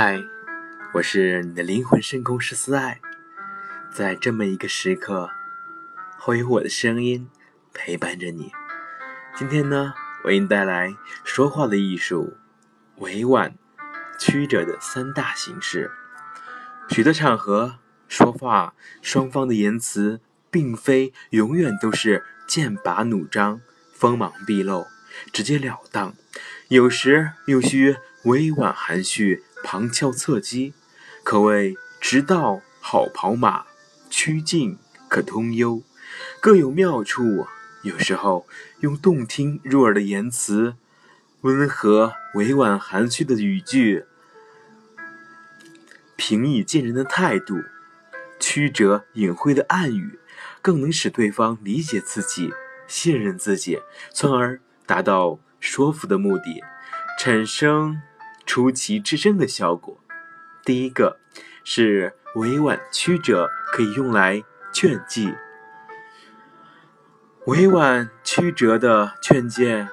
嗨，我是你的灵魂深空师思爱，在这么一个时刻，会有我的声音陪伴着你。今天呢，为你带来说话的艺术，委婉、曲折的三大形式。许多场合说话，双方的言辞并非永远都是剑拔弩张、锋芒毕露、直截了当，有时又需委婉含蓄。旁敲侧击，可谓直道好跑马，曲径可通幽，各有妙处。有时候用动听入耳的言辞，温和委婉含蓄的语句，平易近人的态度，曲折隐晦的暗语，更能使对方理解自己、信任自己，从而达到说服的目的，产生。出奇制胜的效果。第一个是委婉曲折，可以用来劝诫。委婉曲折的劝诫，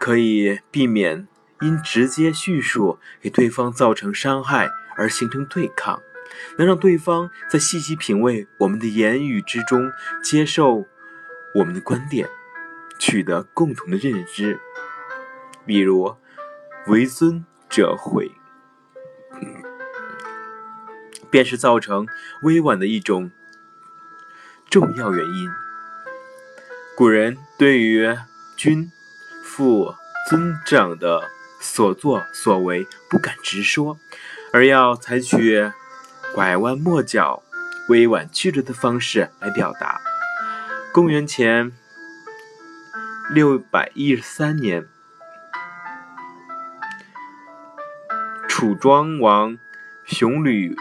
可以避免因直接叙述给对方造成伤害而形成对抗，能让对方在细细品味我们的言语之中，接受我们的观点，取得共同的认知。比如。为尊者毁，便是造成委婉的一种重要原因。古人对于君、父、尊长的所作所为不敢直说，而要采取拐弯抹角、委婉曲折的方式来表达。公元前六百一十三年。楚庄王熊吕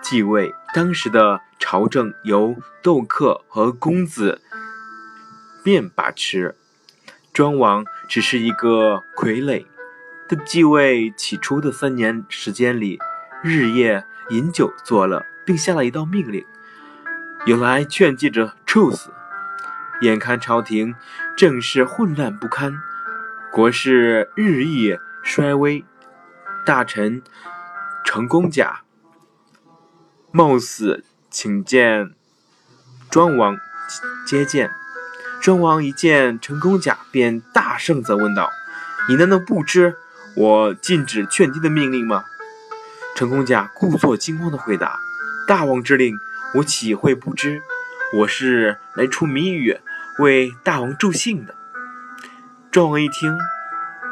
继位，当时的朝政由窦克和公子卞把持。庄王只是一个傀儡，他继位起初的三年时间里，日夜饮酒作乐，并下了一道命令：有来劝诫者处死。眼看朝廷政事混乱不堪，国势日益衰微。大臣成公甲冒死请见庄王接见。庄王一见成公甲，便大声责问道：“你难道不知我禁止劝诫的命令吗？”成公甲故作惊慌的回答：“大王之令，我岂会不知？我是来出谜语，为大王助兴的。”庄王一听，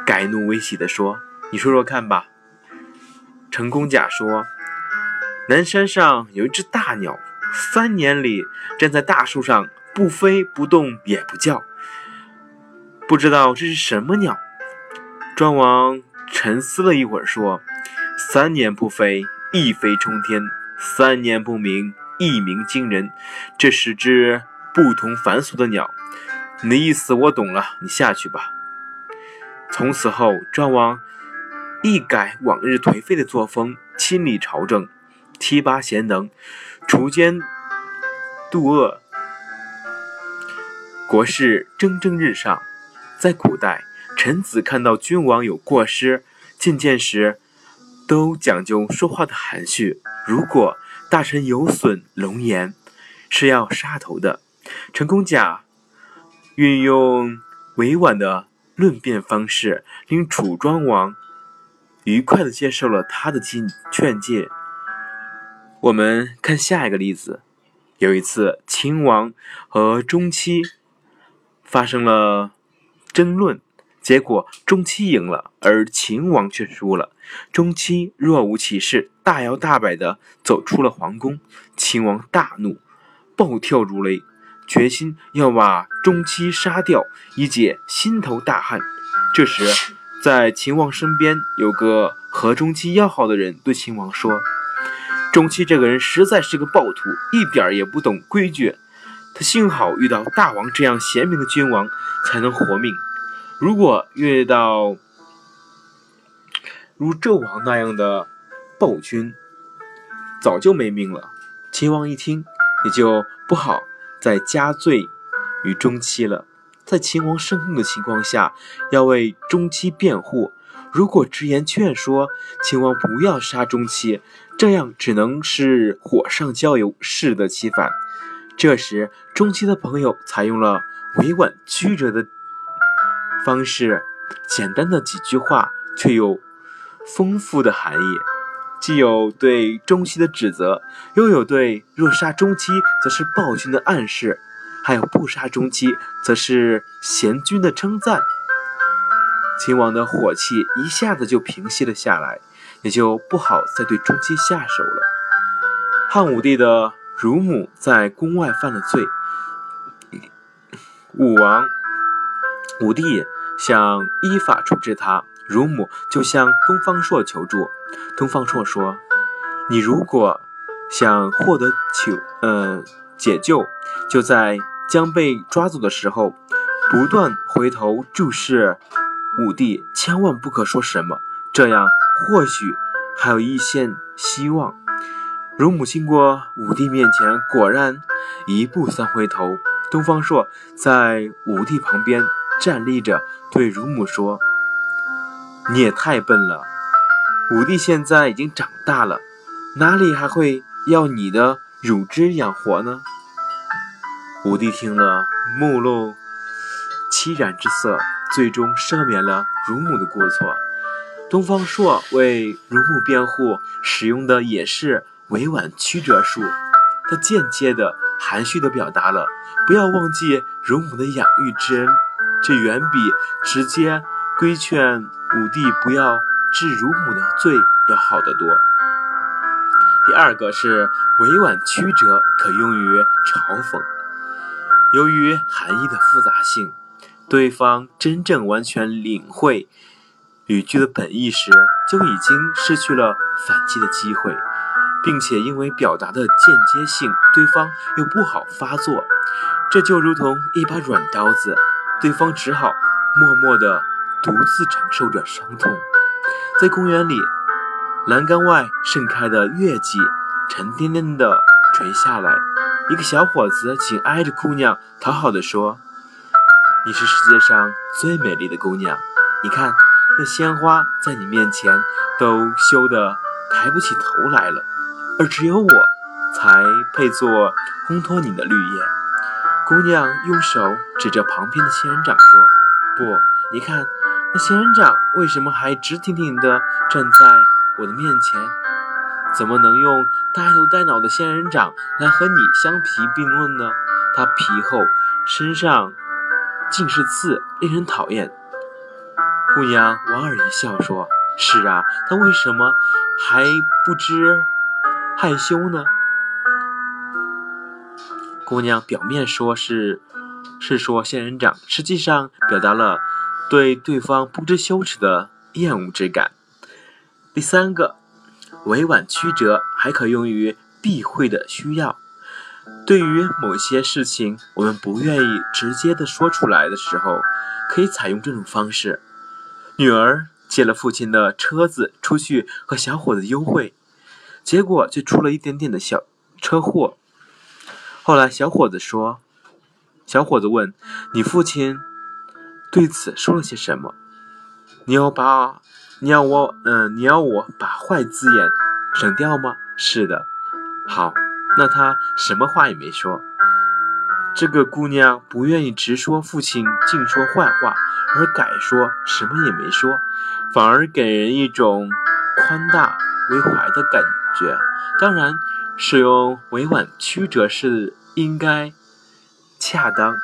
改怒为喜地说：“你说说看吧。”成功甲说：“南山上有一只大鸟，三年里站在大树上，不飞不动也不叫，不知道这是什么鸟。”庄王沉思了一会儿，说：“三年不飞，一飞冲天；三年不鸣，一鸣惊人。这是只不同凡俗的鸟。你的意思我懂了，你下去吧。”从此后，庄王。一改往日颓废的作风，亲理朝政，提拔贤能，除奸杜恶，国事蒸蒸日上。在古代，臣子看到君王有过失，进谏时都讲究说话的含蓄。如果大臣有损龙颜，是要杀头的。陈公甲运用委婉的论辩方式，令楚庄王。愉快地接受了他的劝劝诫。我们看下一个例子：有一次，秦王和中期发生了争论，结果中期赢了，而秦王却输了。中期若无其事，大摇大摆地走出了皇宫。秦王大怒，暴跳如雷，决心要把中期杀掉，以解心头大恨。这时，在秦王身边有个和中期要好的人，对秦王说：“中期这个人实在是个暴徒，一点也不懂规矩。他幸好遇到大王这样贤明的君王，才能活命。如果遇到如纣王那样的暴君，早就没命了。”秦王一听，也就不好再加罪于中期了。在秦王生怒的情况下，要为中期辩护，如果直言劝说秦王不要杀钟期，这样只能是火上浇油，适得其反。这时，钟期的朋友采用了委婉曲折的方式，简单的几句话，却有丰富的含义，既有对钟期的指责，又有对若杀钟期则是暴君的暗示，还有不杀钟期则是贤君的称赞。秦王的火气一下子就平息了下来，也就不好再对钟期下手了。汉武帝的乳母在宫外犯了罪，武王武帝想依法处置他，乳母就向东方朔求助。东方朔说：“你如果想获得求呃解救，就在将被抓走的时候，不断回头注视。”武帝千万不可说什么，这样或许还有一线希望。乳母经过武帝面前，果然一步三回头。东方朔在武帝旁边站立着，对乳母说：“你也太笨了，武帝现在已经长大了，哪里还会要你的乳汁养活呢？”武帝听了，目露凄然之色。最终赦免了乳母的过错。东方朔为乳母辩护，使用的也是委婉曲折术。他间接的、含蓄的表达了不要忘记乳母的养育之恩，这远比直接规劝武帝不要治乳母的罪要好得多。第二个是委婉曲折，可用于嘲讽。由于含义的复杂性。对方真正完全领会语句的本意时，就已经失去了反击的机会，并且因为表达的间接性，对方又不好发作，这就如同一把软刀子，对方只好默默地独自承受着伤痛。在公园里，栏杆外盛开的月季沉甸甸地垂下来，一个小伙子紧挨着姑娘，讨好地说。你是世界上最美丽的姑娘，你看那鲜花在你面前都羞得抬不起头来了，而只有我才配做烘托你的绿叶。姑娘用手指着旁边的仙人掌说：“不，你看那仙人掌为什么还直挺挺地站在我的面前？怎么能用呆头呆脑的仙人掌来和你相提并论呢？它皮厚，身上……”尽是刺，令人讨厌。姑娘莞尔一笑，说：“是啊，他为什么还不知害羞呢？”姑娘表面说是是说仙人掌，实际上表达了对对方不知羞耻的厌恶之感。第三个，委婉曲折，还可用于避讳的需要。对于某些事情，我们不愿意直接的说出来的时候，可以采用这种方式。女儿借了父亲的车子出去和小伙子幽会，结果却出了一点点的小车祸。后来小伙子说：“小伙子问你父亲对此说了些什么？你要把你要我嗯你要我把坏字眼省掉吗？是的，好。”那他什么话也没说。这个姑娘不愿意直说父亲净说坏话，而改说什么也没说，反而给人一种宽大为怀的感觉。当然，使用委婉曲折是应该恰当，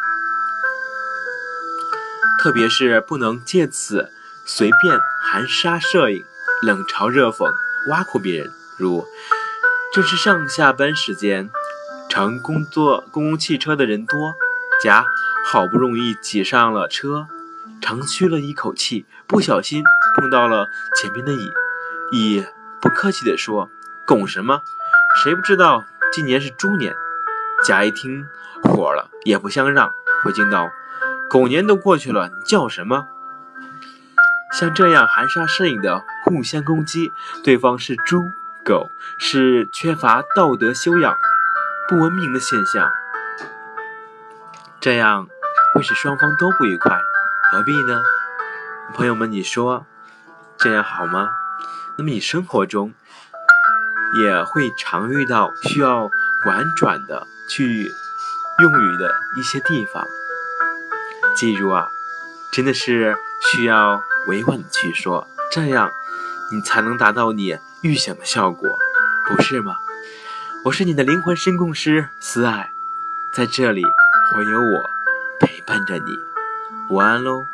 特别是不能借此随便含沙射影、冷嘲热讽、挖苦别人，如。正是上下班时间，乘工作公共汽车的人多，甲好不容易挤上了车，长吁了一口气，不小心碰到了前面的乙。乙不客气地说：“拱什么？谁不知道今年是猪年？”甲一听火了，也不相让，回敬道：“狗年都过去了，你叫什么？”像这样含沙射影的互相攻击，对方是猪。狗是缺乏道德修养、不文明的现象，这样会使双方都不愉快，何必呢？朋友们，你说这样好吗？那么你生活中也会常遇到需要婉转的去用语的一些地方，记住啊，真的是需要委婉的去说，这样你才能达到你预想的效果，不是吗？我是你的灵魂深控师思爱，在这里会有我陪伴着你，晚安喽。